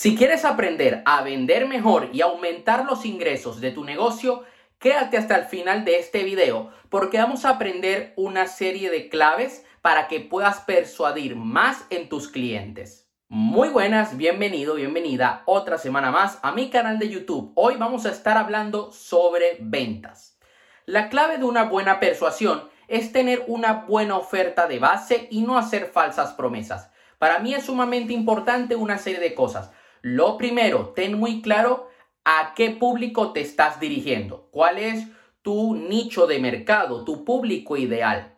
Si quieres aprender a vender mejor y aumentar los ingresos de tu negocio, quédate hasta el final de este video porque vamos a aprender una serie de claves para que puedas persuadir más en tus clientes. Muy buenas, bienvenido, bienvenida otra semana más a mi canal de YouTube. Hoy vamos a estar hablando sobre ventas. La clave de una buena persuasión es tener una buena oferta de base y no hacer falsas promesas. Para mí es sumamente importante una serie de cosas. Lo primero, ten muy claro a qué público te estás dirigiendo, cuál es tu nicho de mercado, tu público ideal.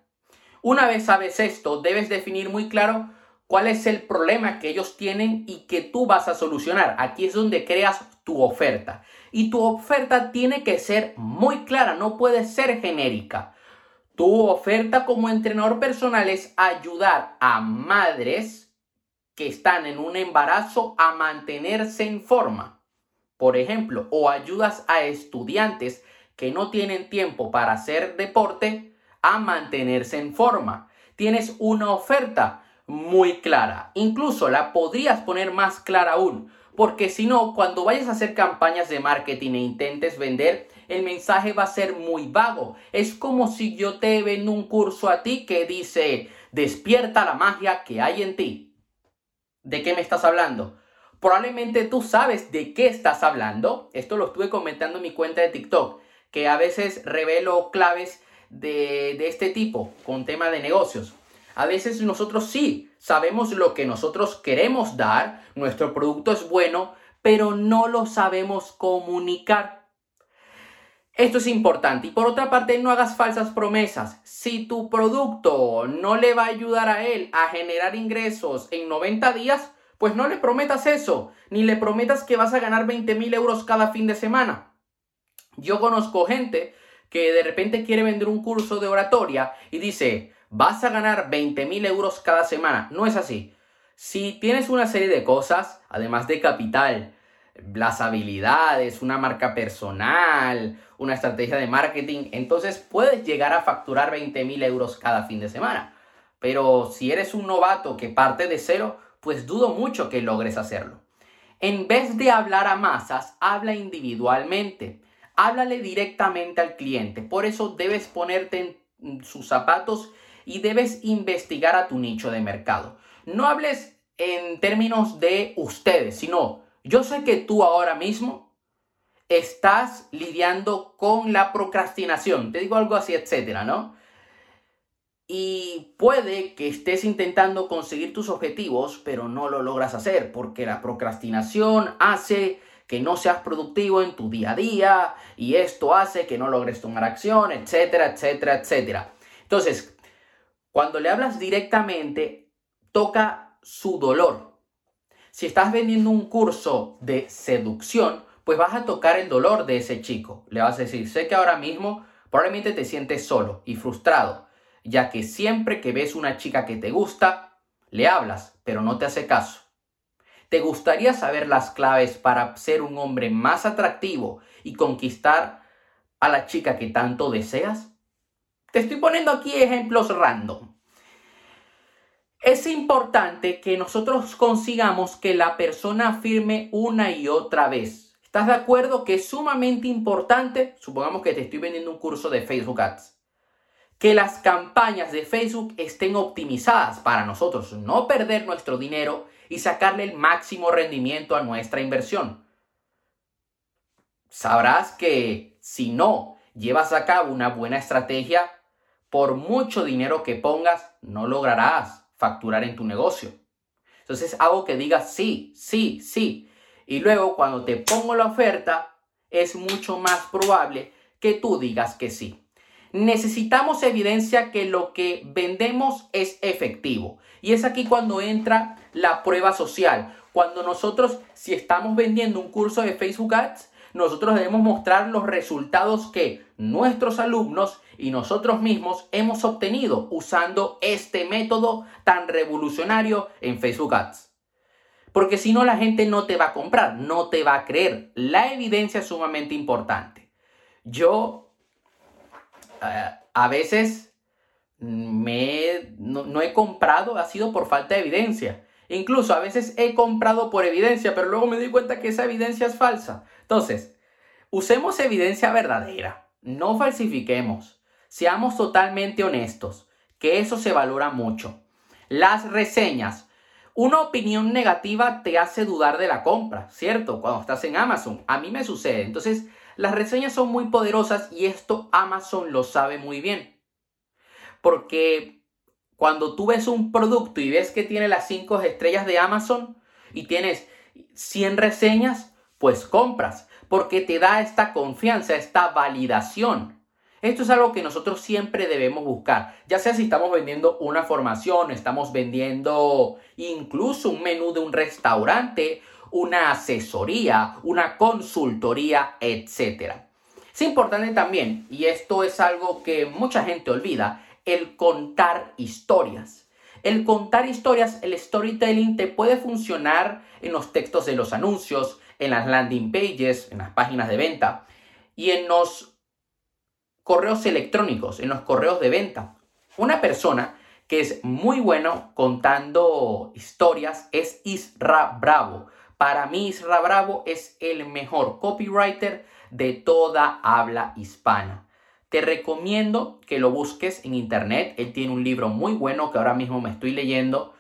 Una vez sabes esto, debes definir muy claro cuál es el problema que ellos tienen y que tú vas a solucionar. Aquí es donde creas tu oferta. Y tu oferta tiene que ser muy clara, no puede ser genérica. Tu oferta como entrenador personal es ayudar a madres que están en un embarazo a mantenerse en forma. Por ejemplo, o ayudas a estudiantes que no tienen tiempo para hacer deporte a mantenerse en forma. Tienes una oferta muy clara. Incluso la podrías poner más clara aún. Porque si no, cuando vayas a hacer campañas de marketing e intentes vender, el mensaje va a ser muy vago. Es como si yo te vendo un curso a ti que dice, despierta la magia que hay en ti. ¿De qué me estás hablando? Probablemente tú sabes de qué estás hablando. Esto lo estuve comentando en mi cuenta de TikTok, que a veces revelo claves de, de este tipo con tema de negocios. A veces nosotros sí sabemos lo que nosotros queremos dar, nuestro producto es bueno, pero no lo sabemos comunicar. Esto es importante. Y por otra parte, no hagas falsas promesas. Si tu producto no le va a ayudar a él a generar ingresos en 90 días, pues no le prometas eso. Ni le prometas que vas a ganar 20 mil euros cada fin de semana. Yo conozco gente que de repente quiere vender un curso de oratoria y dice, vas a ganar 20 mil euros cada semana. No es así. Si tienes una serie de cosas, además de capital, las habilidades, una marca personal, una estrategia de marketing, entonces puedes llegar a facturar 20 mil euros cada fin de semana. Pero si eres un novato que parte de cero, pues dudo mucho que logres hacerlo. En vez de hablar a masas, habla individualmente. Háblale directamente al cliente. Por eso debes ponerte en sus zapatos y debes investigar a tu nicho de mercado. No hables en términos de ustedes, sino yo sé que tú ahora mismo estás lidiando con la procrastinación, te digo algo así, etcétera, ¿no? Y puede que estés intentando conseguir tus objetivos, pero no lo logras hacer, porque la procrastinación hace que no seas productivo en tu día a día y esto hace que no logres tomar acción, etcétera, etcétera, etcétera. Entonces, cuando le hablas directamente, toca su dolor, si estás vendiendo un curso de seducción, pues vas a tocar el dolor de ese chico. Le vas a decir, sé que ahora mismo probablemente te sientes solo y frustrado, ya que siempre que ves una chica que te gusta, le hablas, pero no te hace caso. ¿Te gustaría saber las claves para ser un hombre más atractivo y conquistar a la chica que tanto deseas? Te estoy poniendo aquí ejemplos random. Es importante que nosotros consigamos que la persona afirme una y otra vez. ¿Estás de acuerdo que es sumamente importante? Supongamos que te estoy vendiendo un curso de Facebook Ads. Que las campañas de Facebook estén optimizadas para nosotros no perder nuestro dinero y sacarle el máximo rendimiento a nuestra inversión. Sabrás que si no llevas a cabo una buena estrategia, por mucho dinero que pongas, no lograrás facturar en tu negocio. Entonces hago que digas sí, sí, sí. Y luego cuando te pongo la oferta, es mucho más probable que tú digas que sí. Necesitamos evidencia que lo que vendemos es efectivo. Y es aquí cuando entra la prueba social. Cuando nosotros, si estamos vendiendo un curso de Facebook Ads, nosotros debemos mostrar los resultados que nuestros alumnos y nosotros mismos hemos obtenido usando este método tan revolucionario en Facebook Ads. Porque si no, la gente no te va a comprar, no te va a creer. La evidencia es sumamente importante. Yo eh, a veces me, no he comprado, ha sido por falta de evidencia. Incluso a veces he comprado por evidencia, pero luego me doy cuenta que esa evidencia es falsa. Entonces, usemos evidencia verdadera. No falsifiquemos. Seamos totalmente honestos, que eso se valora mucho. Las reseñas. Una opinión negativa te hace dudar de la compra, ¿cierto? Cuando estás en Amazon. A mí me sucede. Entonces, las reseñas son muy poderosas y esto Amazon lo sabe muy bien. Porque cuando tú ves un producto y ves que tiene las 5 estrellas de Amazon y tienes 100 reseñas, pues compras. Porque te da esta confianza, esta validación. Esto es algo que nosotros siempre debemos buscar, ya sea si estamos vendiendo una formación, estamos vendiendo incluso un menú de un restaurante, una asesoría, una consultoría, etc. Es importante también, y esto es algo que mucha gente olvida, el contar historias. El contar historias, el storytelling te puede funcionar en los textos de los anuncios, en las landing pages, en las páginas de venta y en los correos electrónicos, en los correos de venta. Una persona que es muy bueno contando historias es Isra Bravo. Para mí Isra Bravo es el mejor copywriter de toda habla hispana. Te recomiendo que lo busques en internet. Él tiene un libro muy bueno que ahora mismo me estoy leyendo,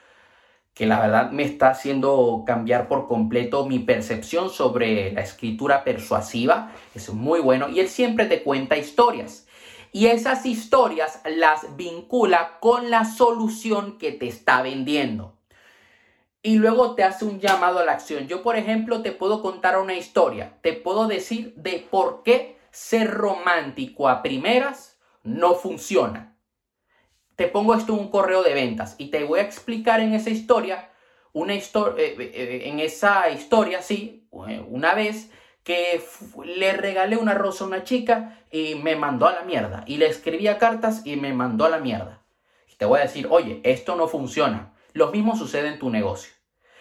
que la verdad me está haciendo cambiar por completo mi percepción sobre la escritura persuasiva. Es muy bueno y él siempre te cuenta historias. Y esas historias las vincula con la solución que te está vendiendo. Y luego te hace un llamado a la acción. Yo, por ejemplo, te puedo contar una historia. Te puedo decir de por qué ser romántico a primeras no funciona. Te pongo esto en un correo de ventas y te voy a explicar en esa historia, una eh, eh, eh, en esa historia, sí, una vez que le regalé una rosa a una chica y me mandó a la mierda. Y le escribía cartas y me mandó a la mierda. Y te voy a decir, oye, esto no funciona. Lo mismo sucede en tu negocio.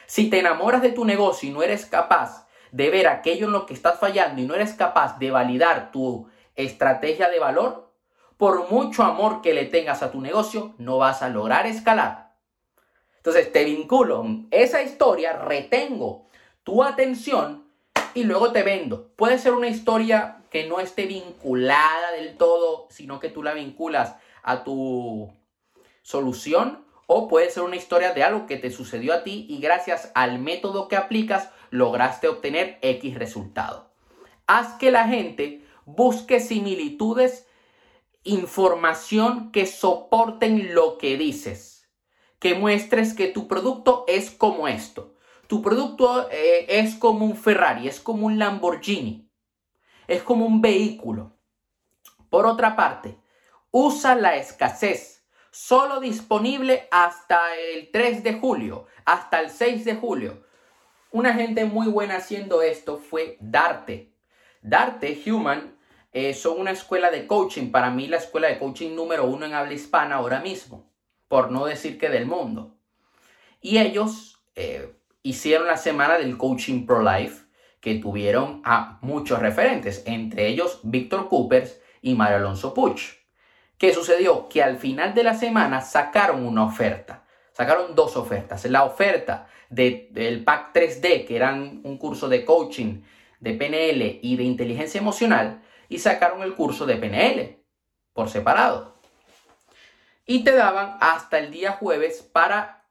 Si te enamoras de tu negocio y no eres capaz de ver aquello en lo que estás fallando y no eres capaz de validar tu estrategia de valor, por mucho amor que le tengas a tu negocio, no vas a lograr escalar. Entonces te vinculo esa historia, retengo tu atención y luego te vendo. Puede ser una historia que no esté vinculada del todo, sino que tú la vinculas a tu solución o puede ser una historia de algo que te sucedió a ti y gracias al método que aplicas lograste obtener X resultado. Haz que la gente busque similitudes, información que soporten lo que dices. Que muestres que tu producto es como esto. Tu producto eh, es como un Ferrari, es como un Lamborghini, es como un vehículo. Por otra parte, usa la escasez, solo disponible hasta el 3 de julio, hasta el 6 de julio. Una gente muy buena haciendo esto fue Darte. Darte Human eh, son una escuela de coaching, para mí la escuela de coaching número uno en habla hispana ahora mismo, por no decir que del mundo. Y ellos eh, hicieron la semana del coaching pro life, que tuvieron a muchos referentes, entre ellos Víctor Coopers y Mario Alonso Puch. ¿Qué sucedió? Que al final de la semana sacaron una oferta. Sacaron dos ofertas. La oferta del pack 3D, que eran un curso de coaching, de PNL y de inteligencia emocional, y sacaron el curso de PNL por separado. Y te daban hasta el día jueves para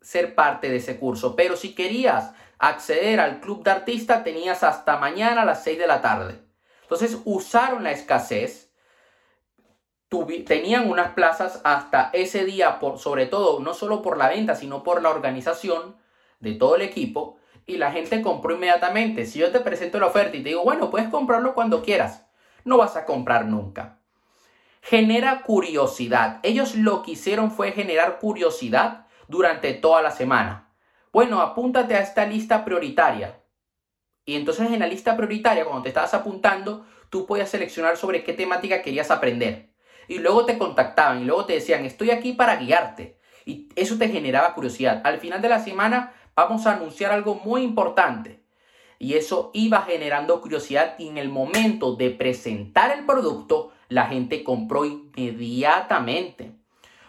ser parte de ese curso. Pero si querías acceder al club de artista, tenías hasta mañana a las 6 de la tarde. Entonces usaron la escasez tenían unas plazas hasta ese día, por, sobre todo, no solo por la venta, sino por la organización de todo el equipo, y la gente compró inmediatamente. Si yo te presento la oferta y te digo, bueno, puedes comprarlo cuando quieras, no vas a comprar nunca. Genera curiosidad. Ellos lo que hicieron fue generar curiosidad durante toda la semana. Bueno, apúntate a esta lista prioritaria. Y entonces en la lista prioritaria, cuando te estabas apuntando, tú podías seleccionar sobre qué temática querías aprender y luego te contactaban y luego te decían, estoy aquí para guiarte. Y eso te generaba curiosidad. Al final de la semana vamos a anunciar algo muy importante. Y eso iba generando curiosidad y en el momento de presentar el producto, la gente compró inmediatamente.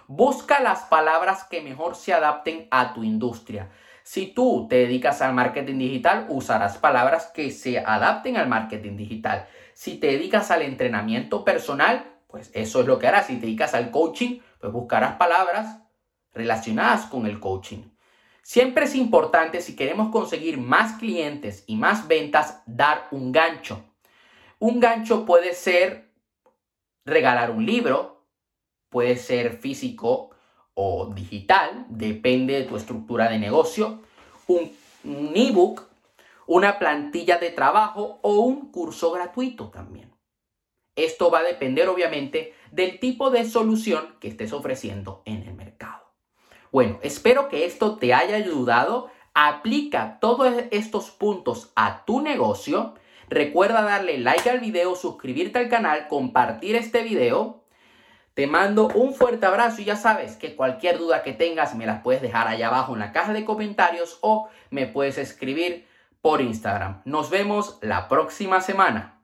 Busca las palabras que mejor se adapten a tu industria. Si tú te dedicas al marketing digital, usarás palabras que se adapten al marketing digital. Si te dedicas al entrenamiento personal, pues eso es lo que harás. Si te dedicas al coaching, pues buscarás palabras relacionadas con el coaching. Siempre es importante, si queremos conseguir más clientes y más ventas, dar un gancho. Un gancho puede ser regalar un libro, puede ser físico o digital, depende de tu estructura de negocio, un, ebook, una plantilla de trabajo o un curso gratuito también. Esto va a depender obviamente del tipo de solución que estés ofreciendo en el mercado. Bueno, espero que esto te haya ayudado. Aplica todos estos puntos a tu negocio Recuerda darle like al video, suscribirte al canal, compartir este video. Te mando un fuerte abrazo y ya sabes que cualquier duda que tengas me las puedes dejar allá abajo en la caja de comentarios o me puedes escribir por Instagram. Nos vemos la próxima semana.